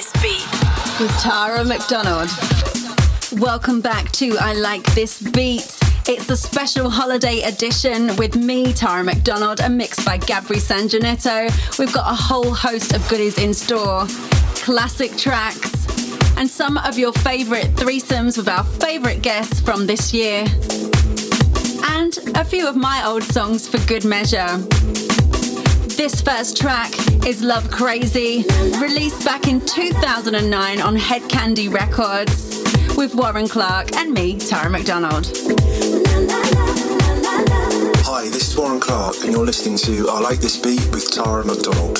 This Beat with Tara McDonald. Welcome back to I Like This Beat. It's the special holiday edition with me, Tara McDonald, and mixed by Gabri Sanjanetto. We've got a whole host of goodies in store classic tracks, and some of your favourite threesomes with our favourite guests from this year, and a few of my old songs for good measure. This first track is Love Crazy, released back in 2009 on Hed Kandi Records with Warren Clarke and me, Tara McDonald. Hi, this is Warren Clarke, and you're listening to I Like This Beat with Tara McDonald.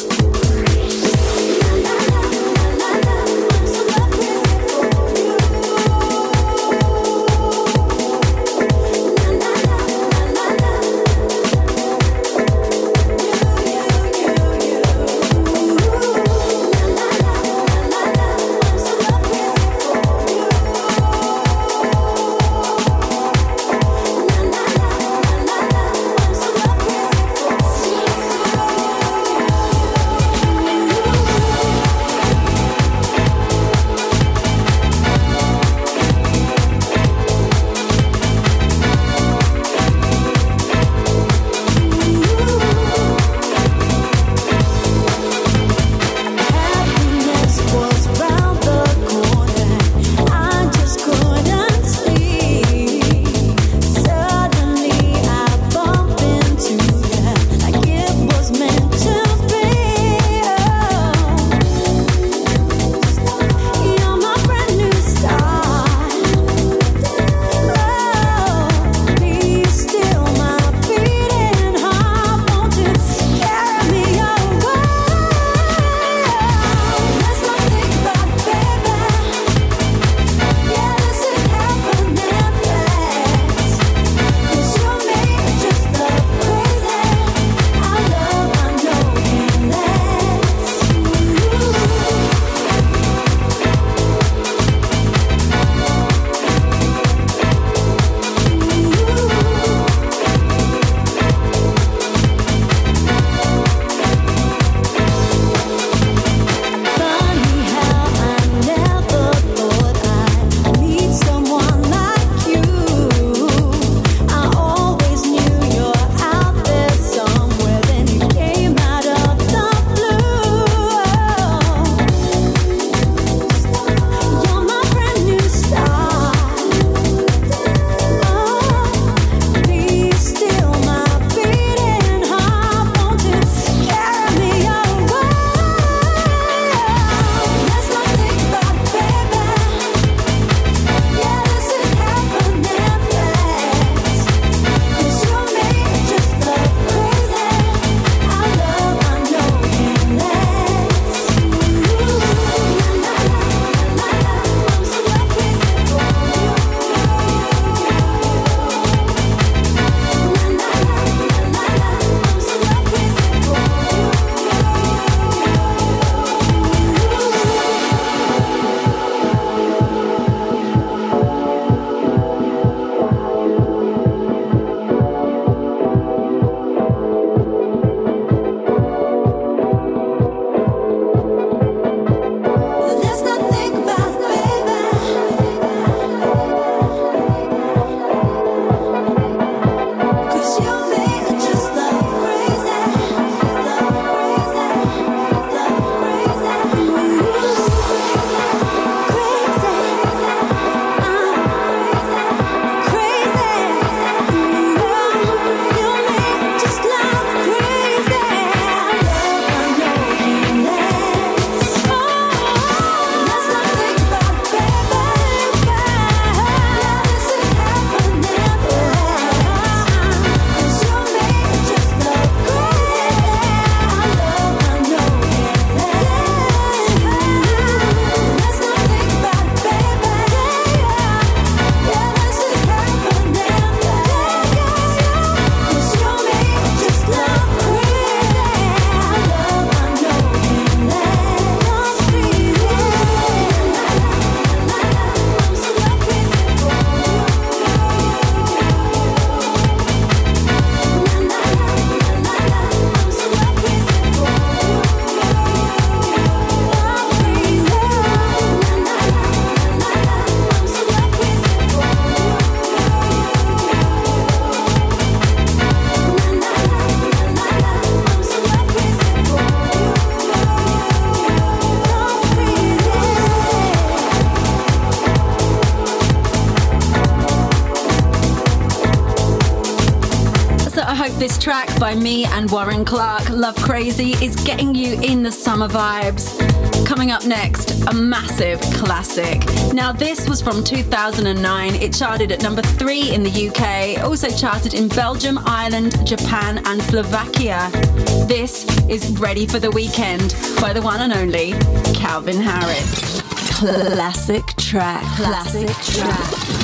I hope this track by me and Warren Clarke, Love Crazy, is getting you in the summer vibes. Coming up next, a massive classic. Now, this was from 2009. It charted at number three in the UK, also charted in Belgium, Ireland, Japan, and Slovakia. This is Ready for the Weekend by the one and only Calvin Harris. Classic track. Classic, Classic track. track.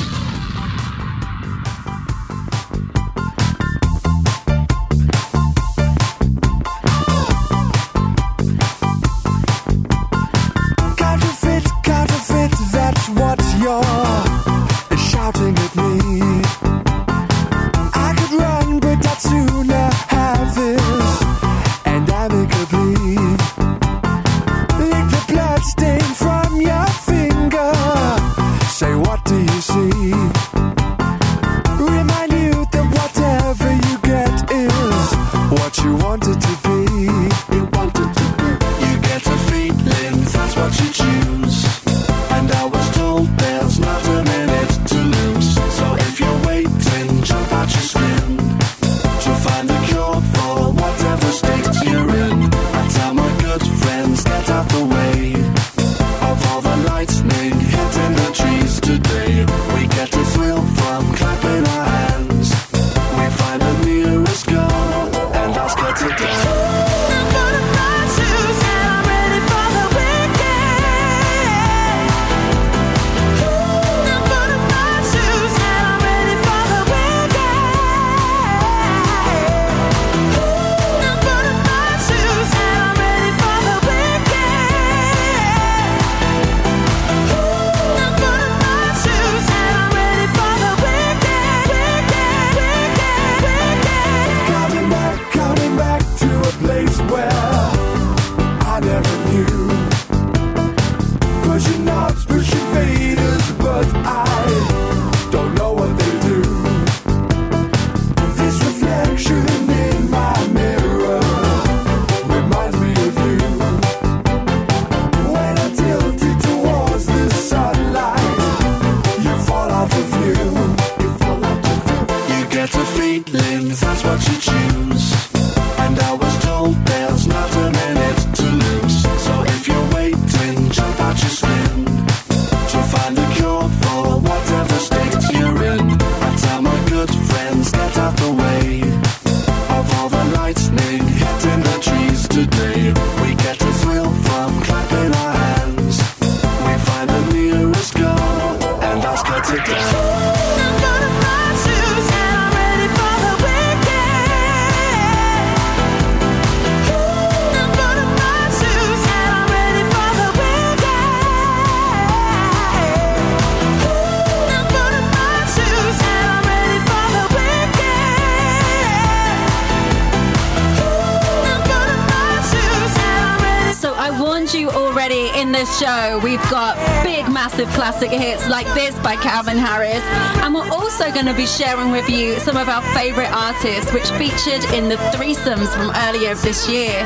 Classic hits like this by Calvin Harris. And we're also going to be sharing with you some of our favorite artists, which featured in the threesomes from earlier this year.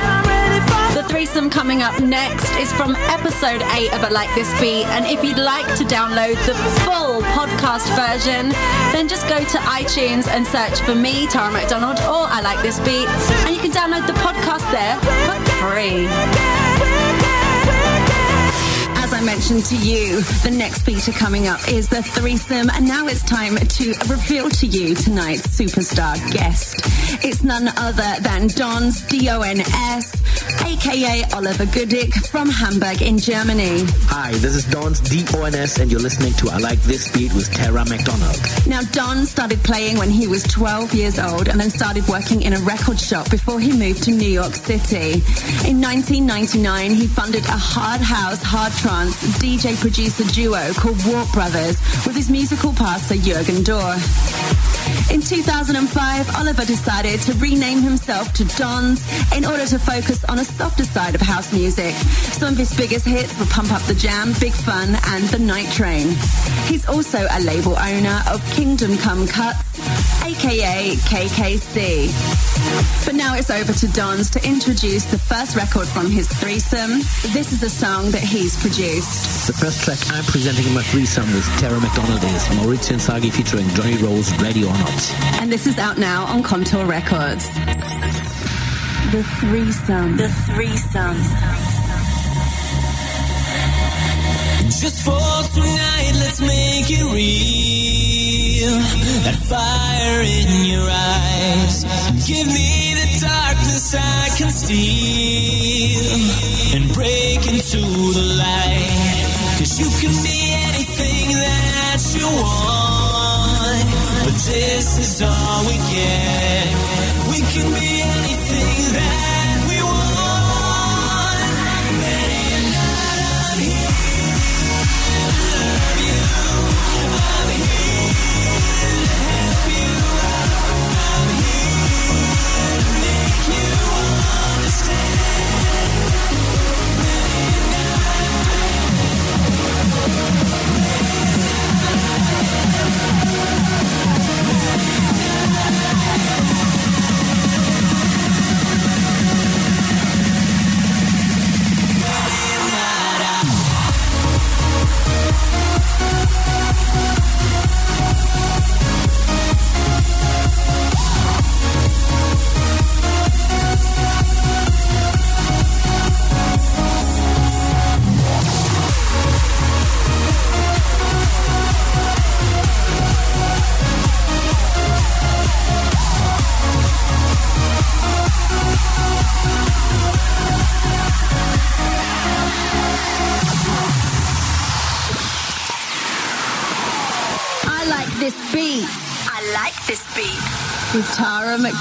The threesome coming up next is from episode 8 of I Like This Beat. And if you'd like to download the full podcast version, then just go to iTunes and search for me, Tara McDonald, or I Like This Beat. And you can download the podcast there for free. Mentioned to you, the next feature coming up is the threesome, and now it's time to reveal to you tonight's superstar guest. It's none other than Dons, D-O-N-S, aka Oliver Goedicke from Hamburg in Germany. Hi, this is Dons, D-O-N-S, and you're listening to I Like This Beat with Tara McDonald. Now, Don started playing when he was 12 years old and then started working in a record shop before he moved to New York City. In 1999, he funded a hard house, hard trance DJ producer duo called Warp Brothers with his musical pastor Jürgen Dohr. In 2005, Oliver decided to rename himself to Dons in order to focus on a softer side of house music. Some of his biggest hits were Pump Up the Jam, Big Fun, and The Night Train. He's also a label owner of Kingdom Kome Cuts, aka KKC. But now it's over to Don's to introduce the first record from his threesome. This is a song that he's produced. The first track I'm presenting in my threesome with Tara McDonald is Maurizio Inzaghi featuring Johnny Rose, Ready or Not. And this is out now on Kontor Records. The threesome. The threesome. Just for tonight, let's make it real. That fire in your eyes. Give me the darkness I can steal and break into the light. Cause you can be anything that you want. But this is all we get. We can be anything that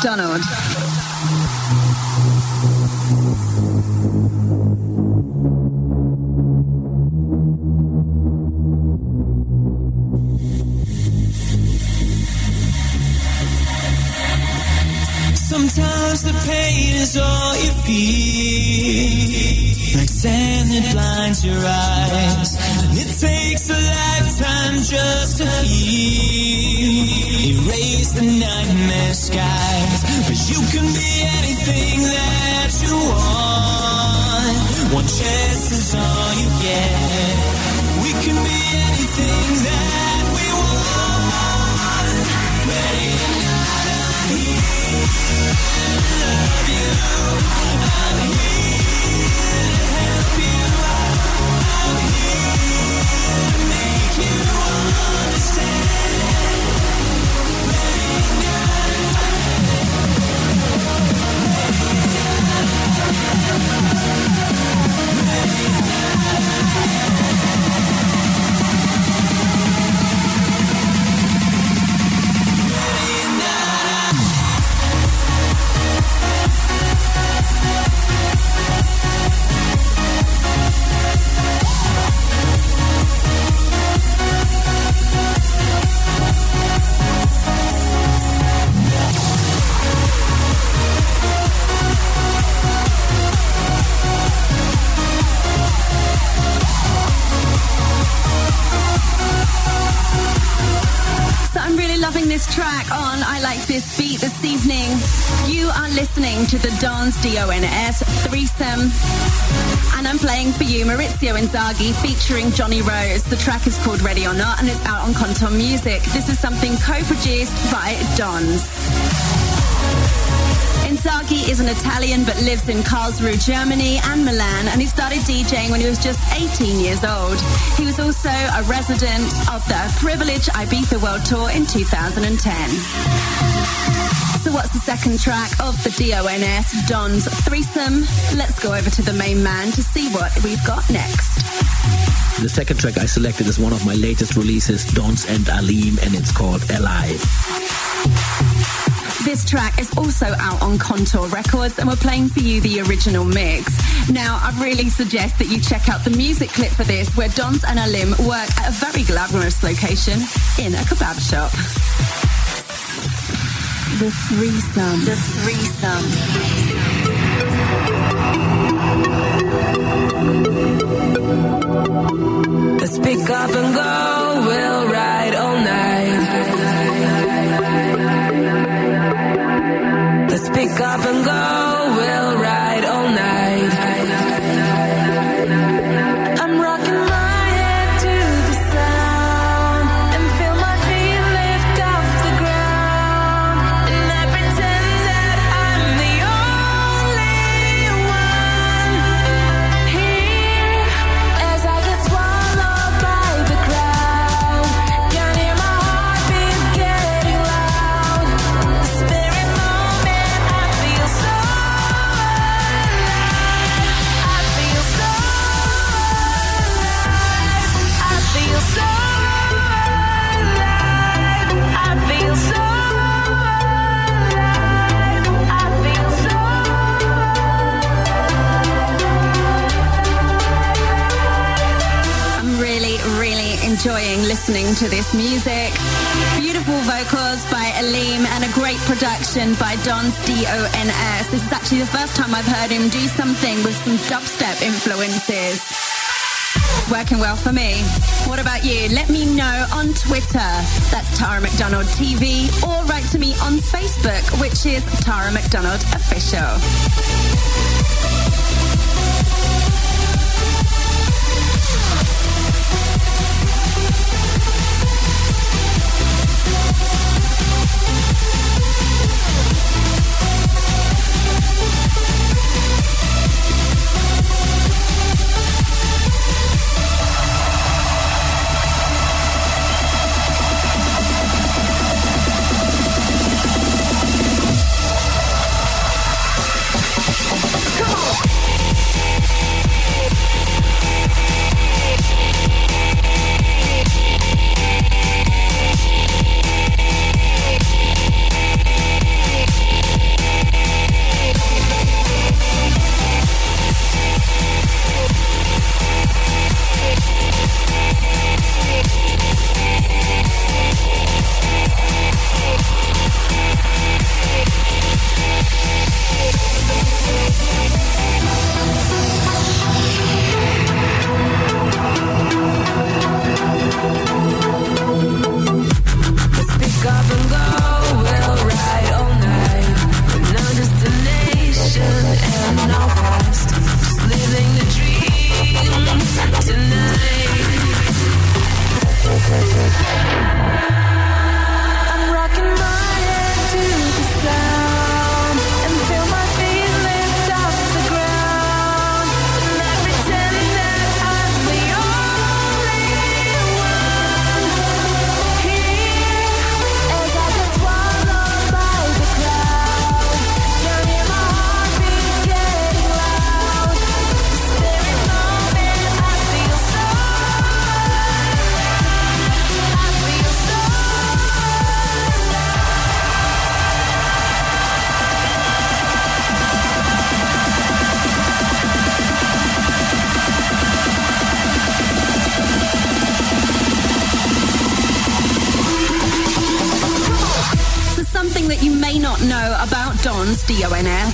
Tara can be anything that you want. One chance is all you get. We can be anything that we want. Ready or not, I'm here. Love you. I'm here Maurizio Inzaghi featuring Johnny Rose. The track is called Ready or Not and it's out on Kontor Music. This is something co-produced by Dons. Inzaghi is an Italian but lives in Karlsruhe, Germany and Milan and he started DJing when he was just 18 years old. He was also a resident of the Privilege Ibiza World Tour in 2010. So what's the second track of the DONS Don's threesome? Let's go over to the main man to see what we've got next. The second track I selected is one of my latest releases, Dons and Alim, and it's called Alive. This track is also out on Kontor Records and we're playing for you the original mix. Now, I really suggest that you check out the music clip for this where Dons and Alim work at a very glamorous location in a kebab shop. The threesome. The threesome. Let's pick up and go. We'll ride all night. Let's pick up listening to this music. Beautiful vocals by Aleem and a great production by Don's D-O-N-S. This is actually the first time I've heard him do something with some dubstep influences. Working well for me. What about you? Let me know on Twitter. That's Tara McDonald TV or write to me on Facebook, which is Tara McDonald Official.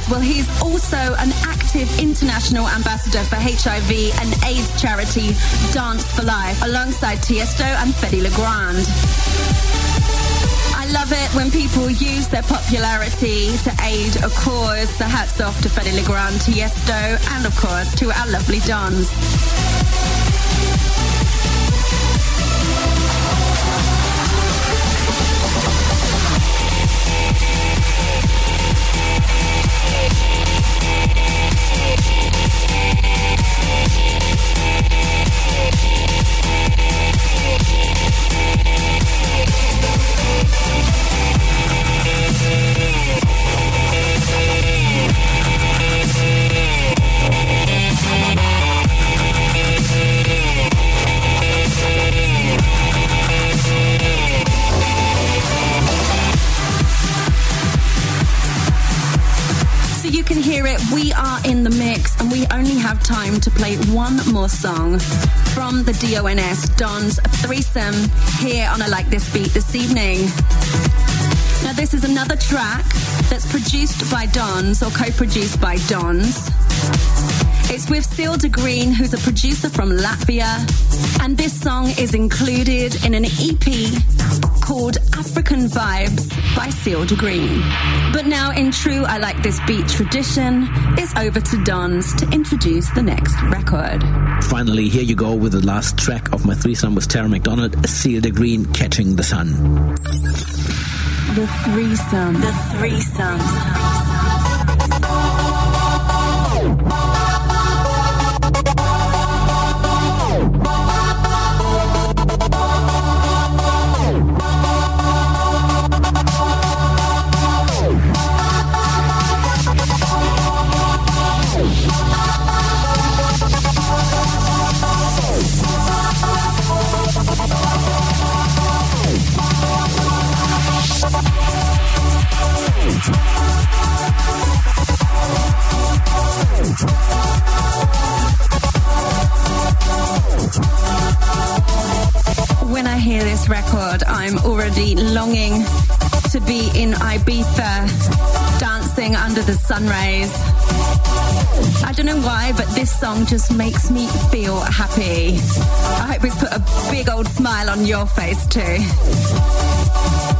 Well, he's also an active international ambassador for HIV and AIDS charity Dance for Life alongside Tiesto and Fedde Le Grand. I love it when people use their popularity to aid a cause. So hats off to Fedde Le Grand, Tiesto, and of course to our lovely Dons. More song from the DONS Don's Threesome here on I Like This Beat this evening. Now, this is another track that's produced by Dons or co produced by Dons. It's with Sealed Green, who's a producer from Latvia, and this song is included in an EP called African Vibes by Sealed Green. But now, in true I Like This Beat tradition, it's over to Dons to introduce the next record. Finally, here you go with the last track of my threesome with Tara McDonald, Sealed Green, Catching the Sun. The threesome. The threesome. Just makes me feel happy. I hope it's put a big old smile on your face too.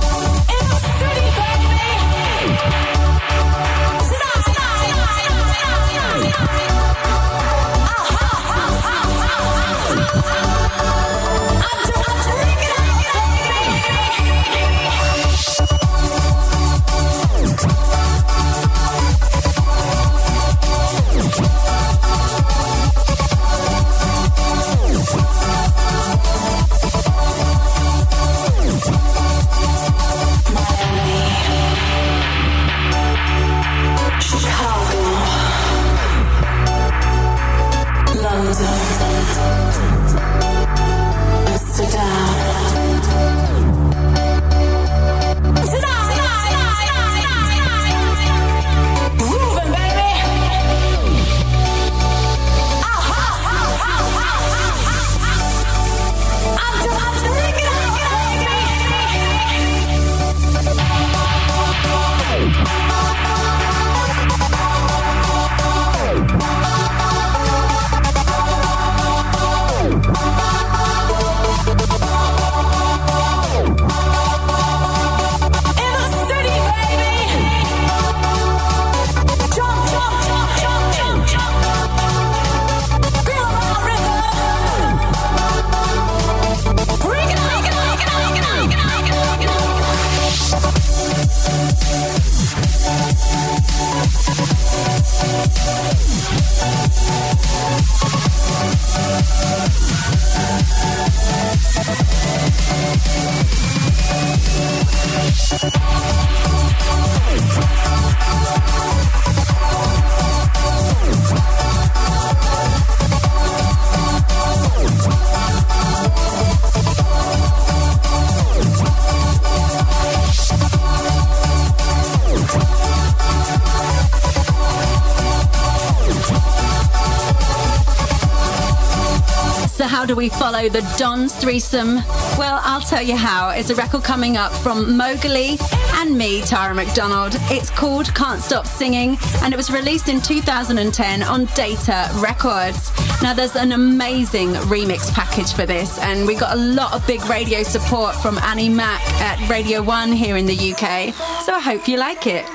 Follow the Don's threesome? Well, I'll tell you how. It's a record coming up from Mowgli and me, Tara McDonald. It's called Can't Stop Singing, and it was released in 2010 on Data Records. Now, there's an amazing remix package for this, and we got a lot of big radio support from Annie Mac at Radio 1 here in the UK, so I hope you like it.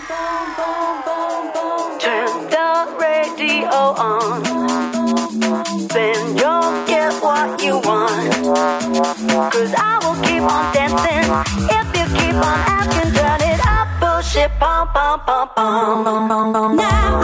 Turn the radio on then you'll get what you want. Cause I will keep on dancing if you keep on asking, turn it up, bullshit, pom pom pom pom. Now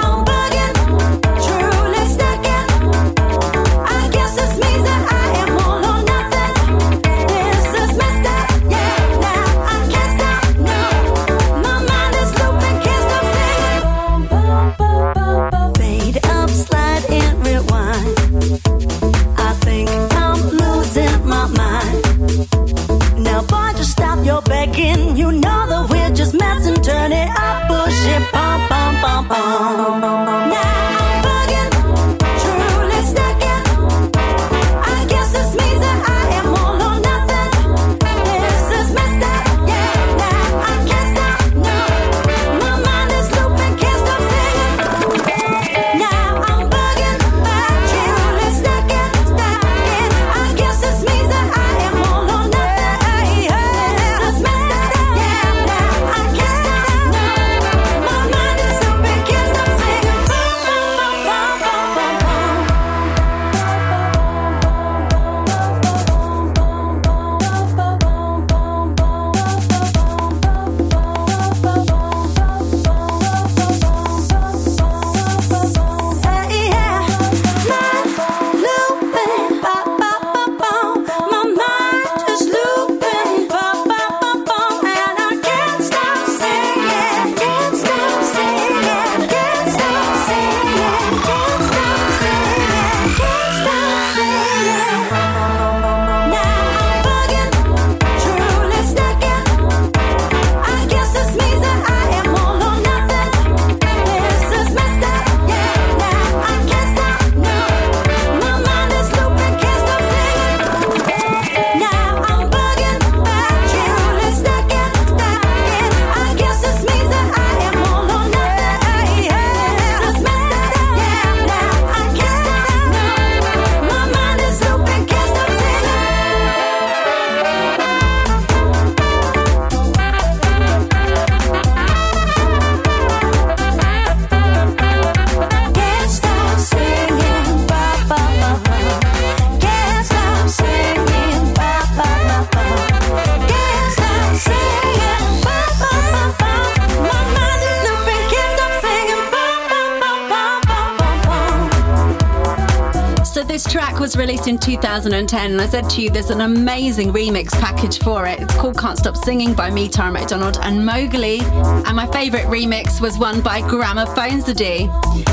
2010, and I said to you there's an amazing remix package for it. It's called Can't Stop Singing by me, Tara McDonald, and Mowgli. And my favourite remix was one by Gramophonedzie.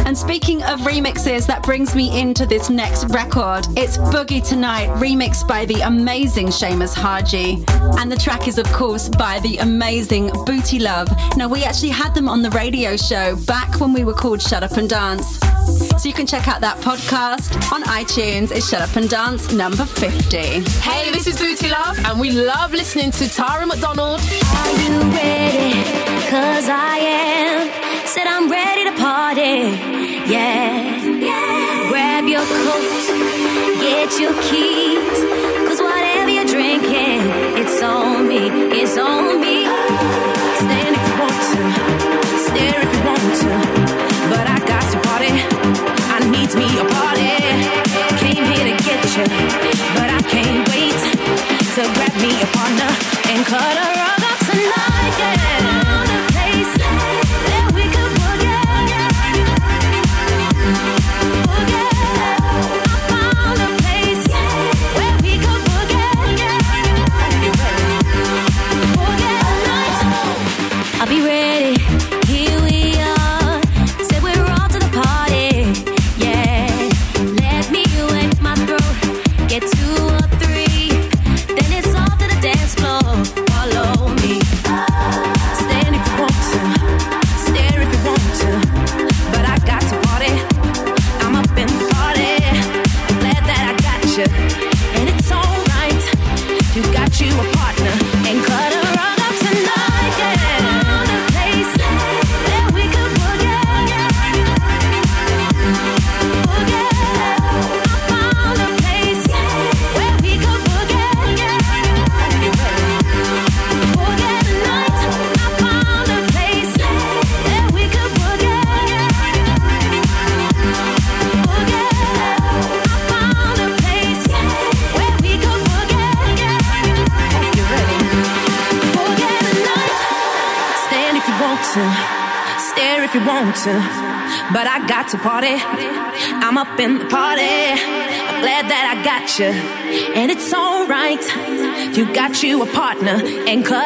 And speaking of remixes, that brings me into this next record. It's Boogie Tonight, remixed by the amazing Seamus Haji. And the track is, of course, by the amazing Booty Love. Now, we actually had them on the radio show back when we were called Shut Up and Dance. So you can check out that podcast on iTunes. It's Shut Up and Dance number 50. Hey, this is Booty Love, and we love listening to Tara McDonald. Are you ready? Cause I am. Said I'm ready to party. Yeah. yeah. Grab your coat, get your keys. Cause whatever you're drinking, it's on me. It's on me. Stand if you want to, stare if you want to. But I got to party. I me a party. Came here to get you, but I can't wait to grab me a partner and cut rug up tonight. Yeah. And cut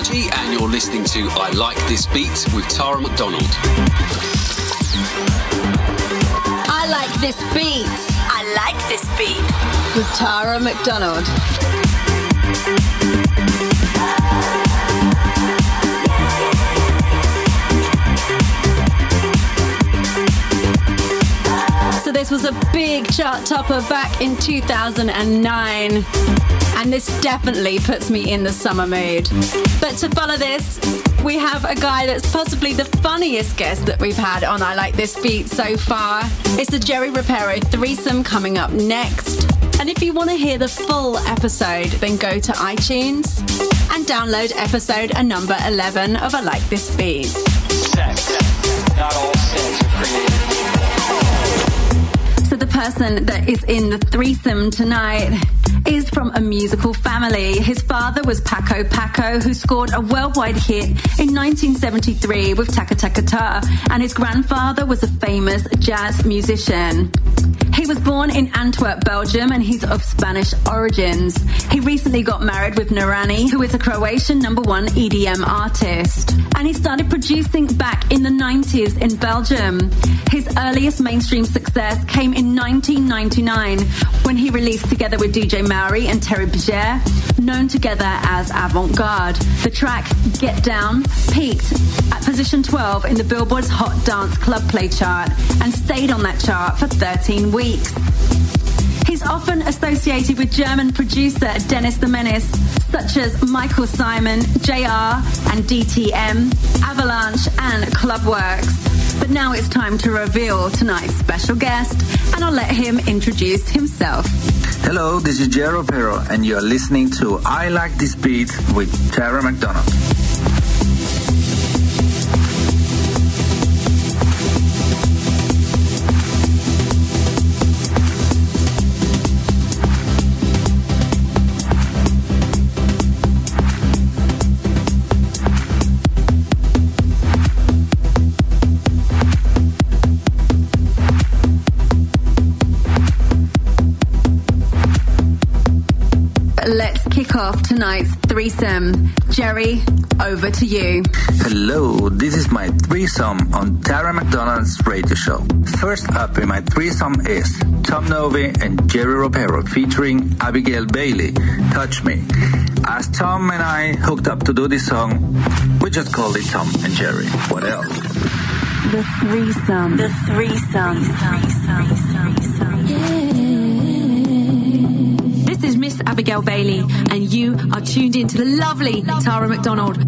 Haji, and you're listening to I Like This Beat with Tara McDonald. I like this beat I like this beat. with Tara McDonald. So this was a big chart topper back in 2009. And this definitely puts me in the summer mood. But to follow this, we have a guy that's possibly the funniest guest that we've had on I Like This Beat so far. It's the Jerry Ropero threesome coming up next. And if you want to hear the full episode, then go to iTunes and download episode number 11 of I Like This Beat. Not all sins are created So the person that is in the threesome tonight is from a musical family. His father was Paco Paco, who scored a worldwide hit in 1973 with Taka Taka Ta, and his grandfather was a famous jazz musician. He was born in Antwerp, Belgium, and he's of Spanish origins. He recently got married with Narani, who is a Croatian number one EDM artist. And he started producing back in the 90s in Belgium. His earliest mainstream success came in 1999 when he released together with DJ Maori and Terry Berger, known together as Avant Garde. The track Get Down peaked at position 12 in the Billboard's Hot Dance Club Play chart and stayed on that chart for 13 weeks. He's often associated with German producer Dennis the Menace, such as Michael Simon, JR, and DTM, Avalanche, and Clubworks. But now it's time to reveal tonight's special guest, and I'll let him introduce himself. Hello, this is Jero Ropero, and you're listening to I Like This Beat with Tara McDonald. Tonight's threesome. Jerry, over to you. Hello, this is my threesome on Tara McDonald's radio show. First up in my threesome is Tom Novy and Jerry Ropero featuring Abigail Bailey, Touch Me. As Tom and I hooked up to do this song, we just called it Tom and Jerry. What else? The threesome. The threesome. The threesome. The threesome. Yeah. Abigail Bailey, and you are tuned in to the lovely Tara McDonald.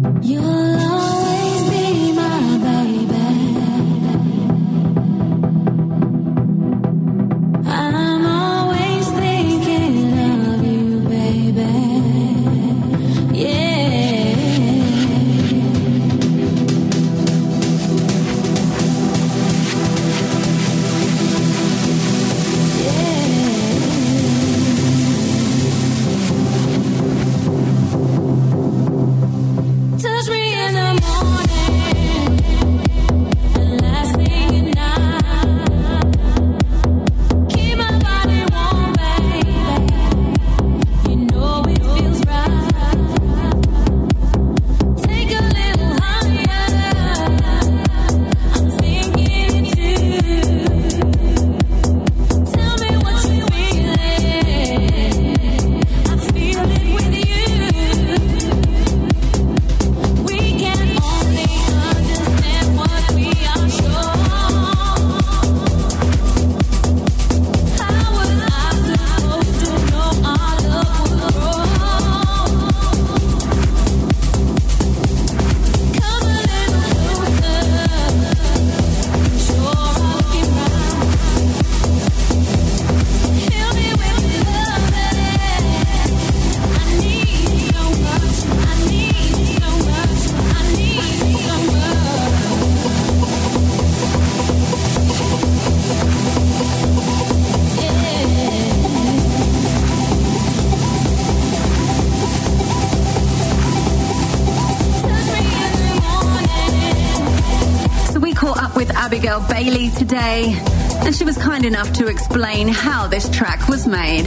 Bailey today, and she was kind enough to explain how this track was made.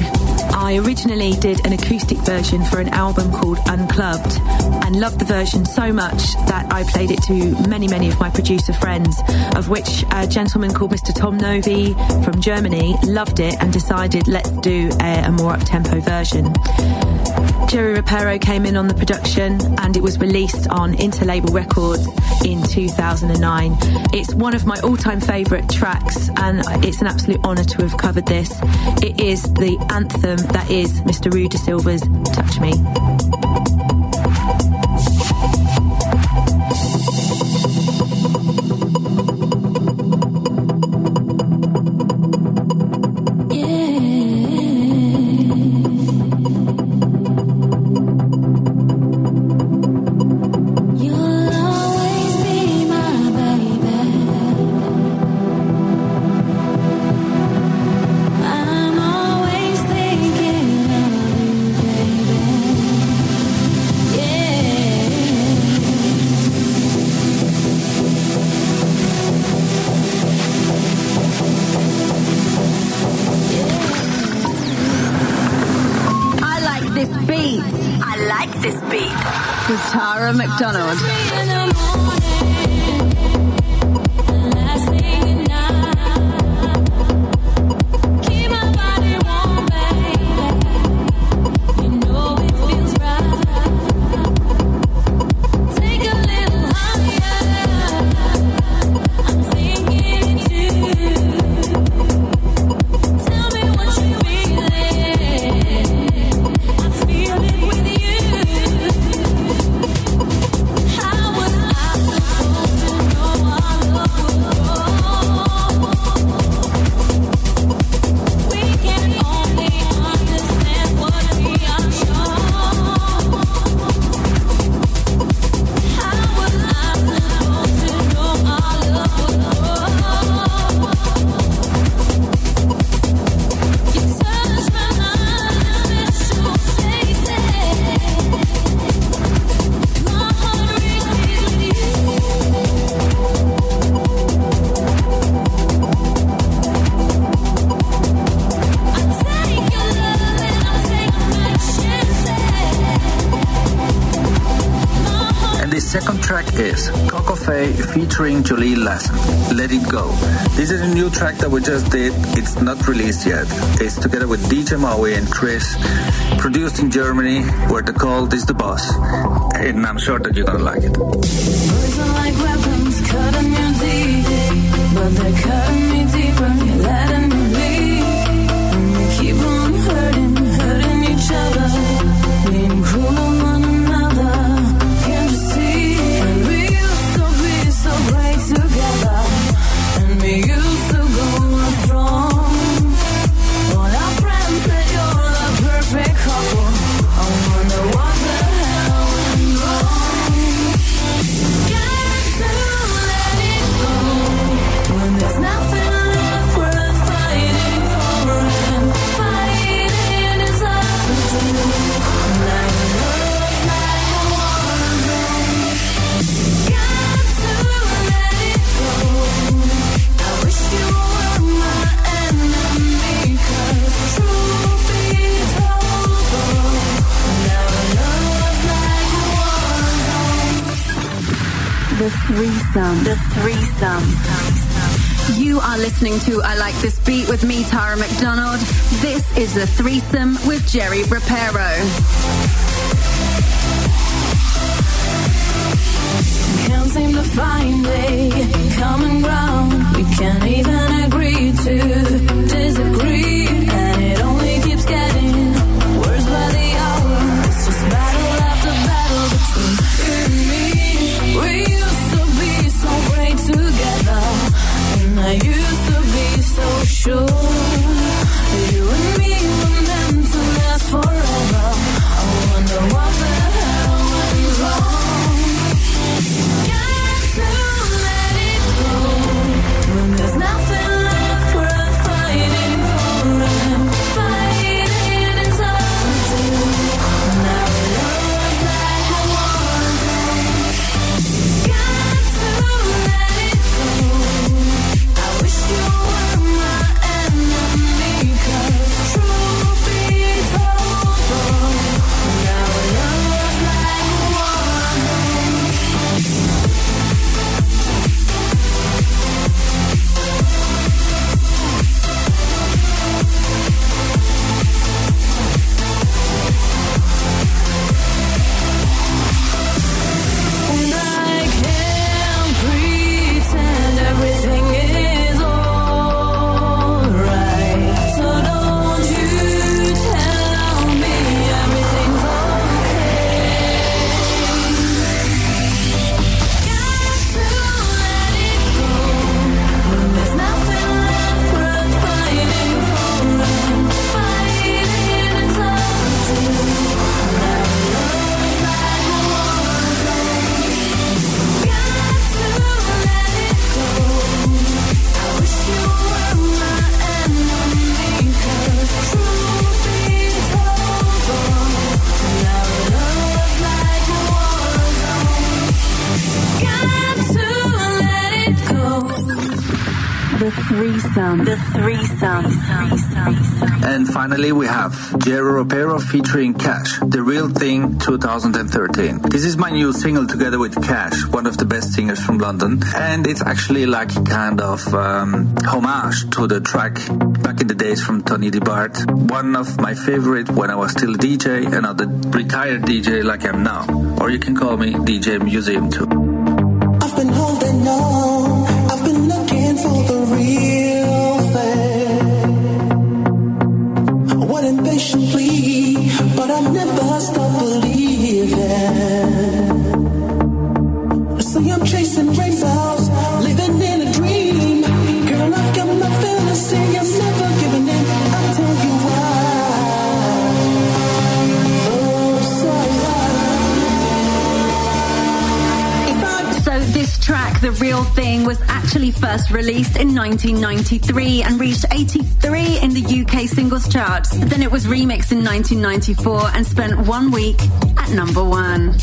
I originally did an acoustic version for an album called Unclubbed and loved the version so much that I played it to many, many of my producer friends, of which a gentleman called Mr. Tom Novy from Germany loved it and decided let's do a, a more up-tempo version. Jerry Ropero came in on the production and it was released on Interlabel Records in 2009. It's one of my all-time favourite tracks and it's an absolute honour to have covered this. It is the anthem that is Mr. Rui da Silva's Touch Me. Is Coco Fay featuring Jolie Lassen, Let It Go. This is a new track that we just did. It's not released yet. It's together with DJ Maui and Chris, produced in Germany, where the cult is the boss. And I'm sure that you're gonna like it. Threesome. The threesome. You are listening to I Like This Beat with me, Tara McDonald. This is The Threesome with Jerry Ropero. Can't seem to find a common ground. We can't even The threesome. And finally, we have Jerry Ropero featuring Cash, The Real Thing 2013. This is my new single together with Cash, one of the best singers from London. And it's actually like a kind of um, homage to the track back in the days from Tony Di Bart. One of my favorite when I was still a DJ and retired DJ like I'm now. Or you can call me DJ Museum too. Chasing rainbows, The Real Thing, was actually first released in 1993 and reached 83 in the UK singles charts. Then it was remixed in 1994 and spent one week at number one.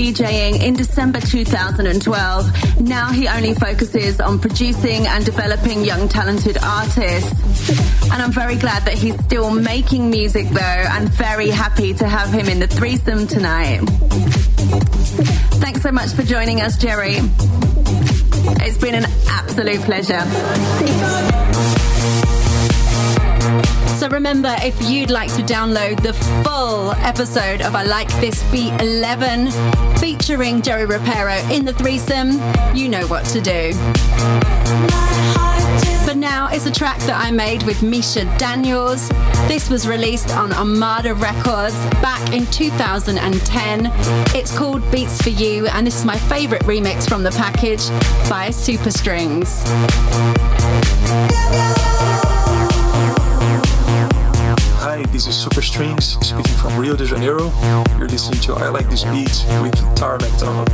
DJing in December 2012. Now he only focuses on producing and developing young talented artists. And I'm very glad that he's still making music though, and very happy to have him in the threesome tonight. Thanks so much for joining us, Jerry. It's been an absolute pleasure. Remember, if you'd like to download the full episode of I Like This Beat 11 featuring Jerry Ropero in the threesome, you know what to do. But now it's a track that I made with Mischa Daniels. This was released on Armada Records back in 2010. It's called Beats for You, and this is my favorite remix from the package by Super Strings. Hi, this is Super Strings speaking from Rio de Janeiro. You're listening to I Like This Beat with Tara McDonald.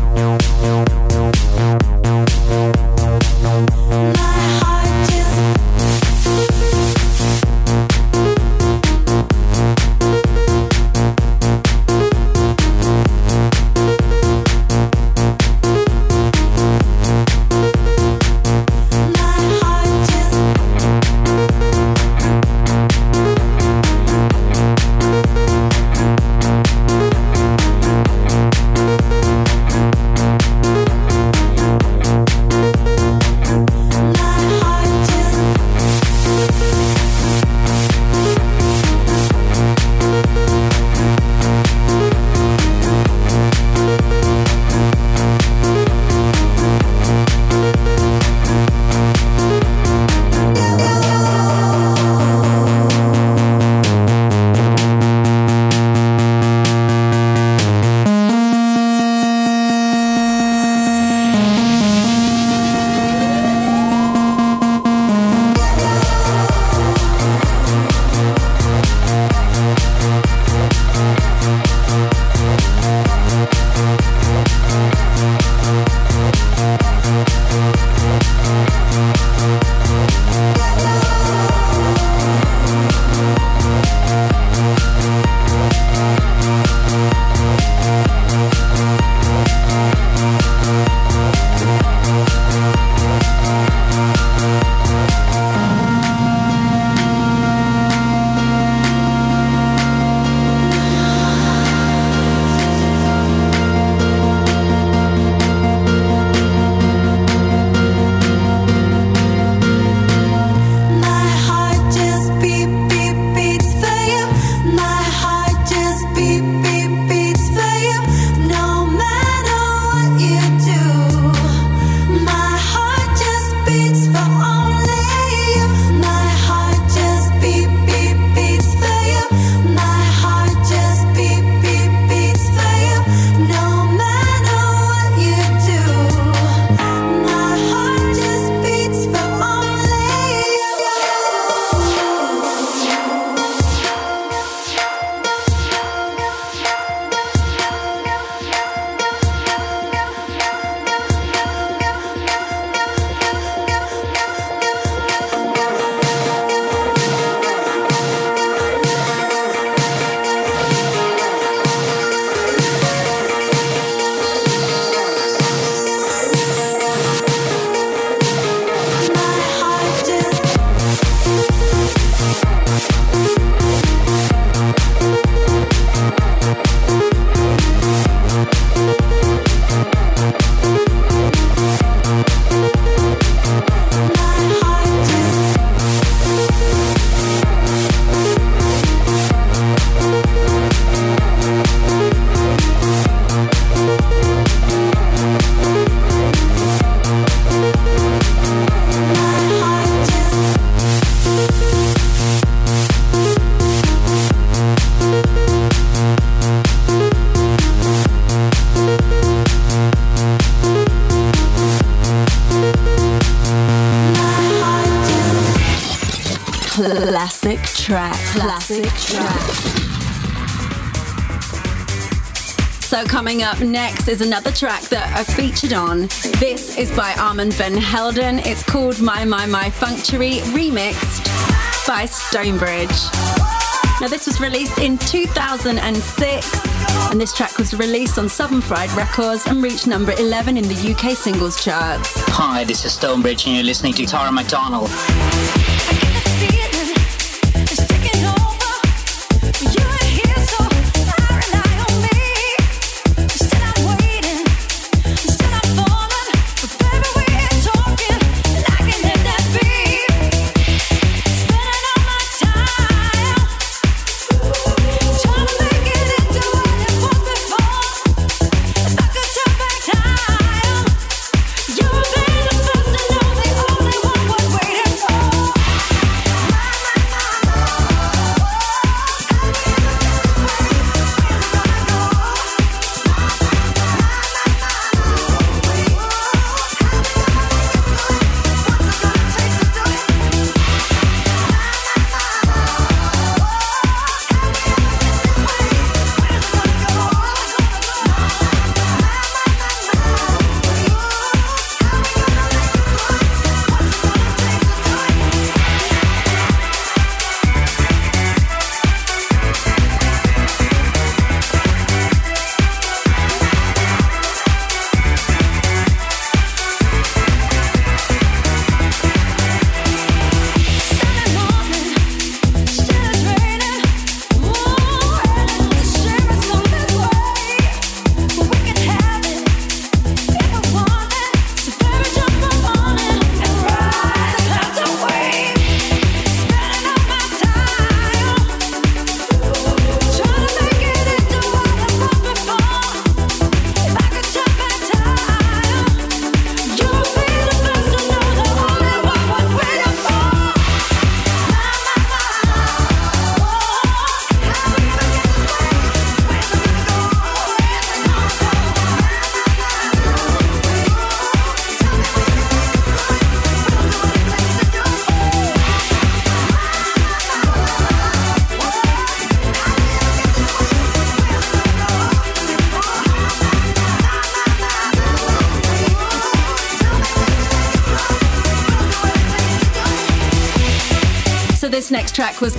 Classic track. Classic track. So coming up next is another track that I featured on. This is by Armand Van Helden. It's called My My My Functory, remixed by Stonebridge. Now this was released in 2006 and this track was released on Southern Fried Records and reached number 11 in the UK singles charts. Hi, this is Stonebridge and you're listening to Tara McDonald.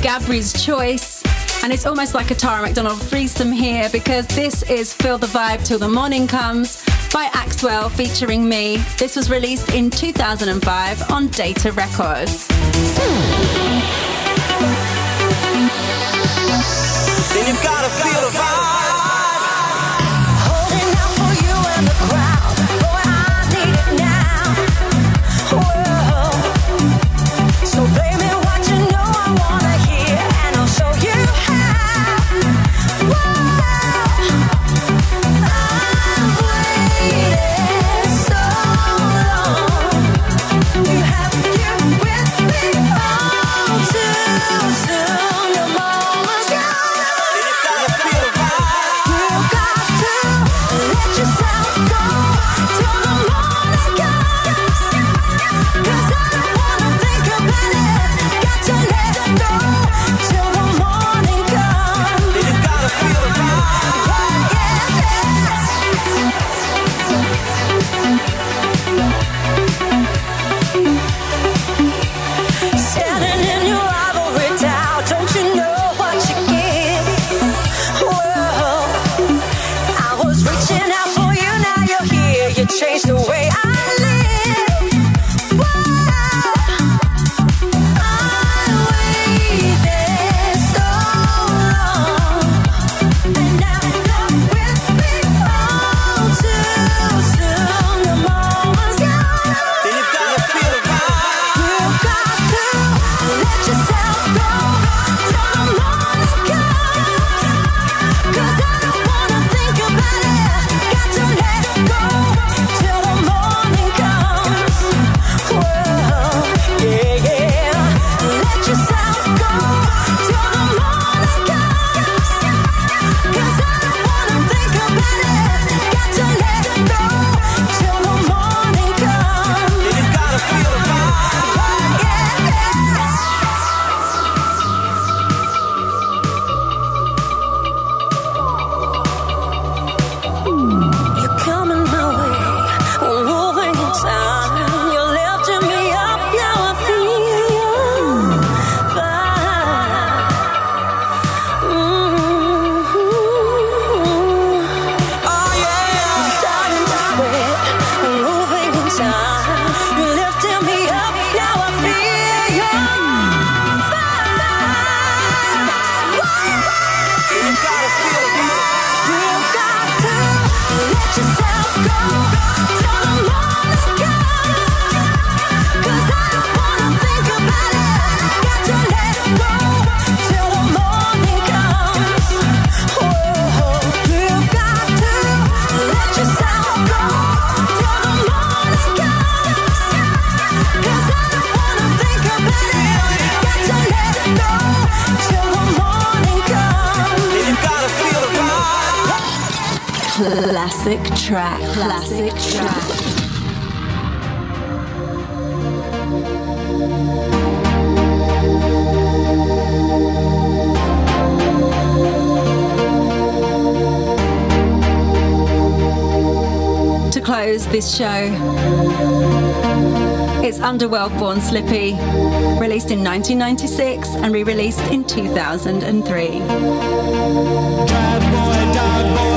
Gabri's choice. And it's almost like a Tara McDonald threesome here because this is Feel the Vibe Till the Morning Comes by Axwell featuring me. This was released in 2005 on Data Records. Then you've gotta feel the vibe. Track. Classic track. To close this show, it's Underworld Born Slippy, released in 1996 and re released in 2003.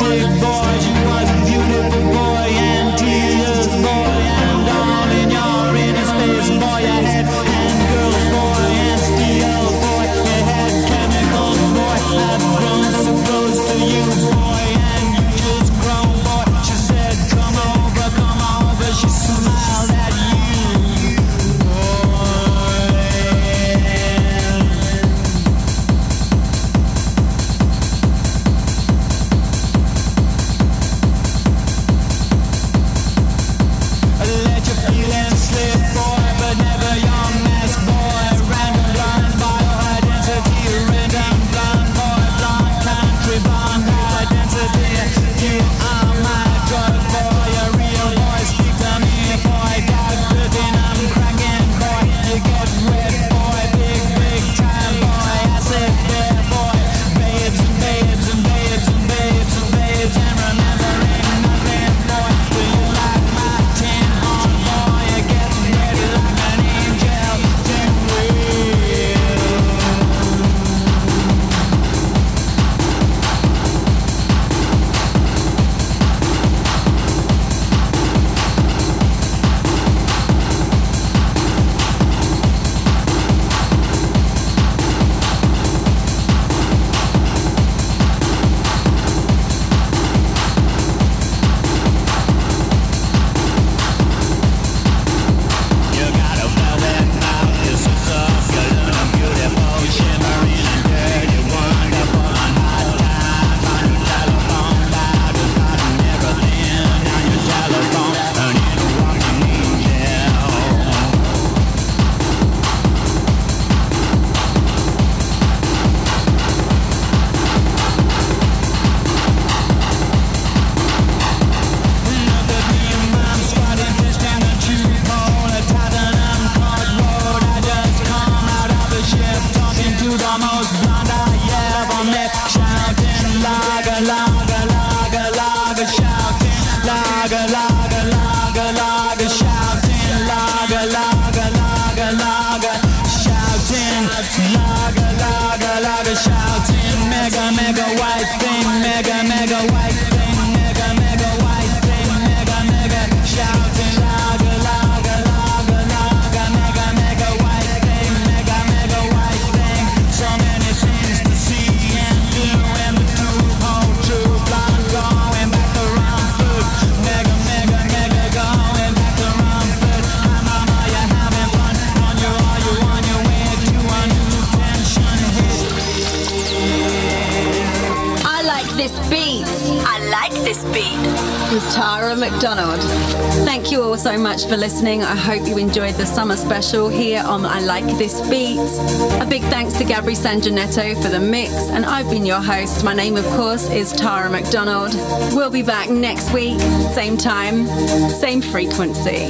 much for listening. I hope you enjoyed the summer special here on I Like This Beat. A big thanks to Gabri Sanjanetto for the mix, and I've been your host. My name, of course, is Tara McDonald. We'll be back next week, same time, same frequency.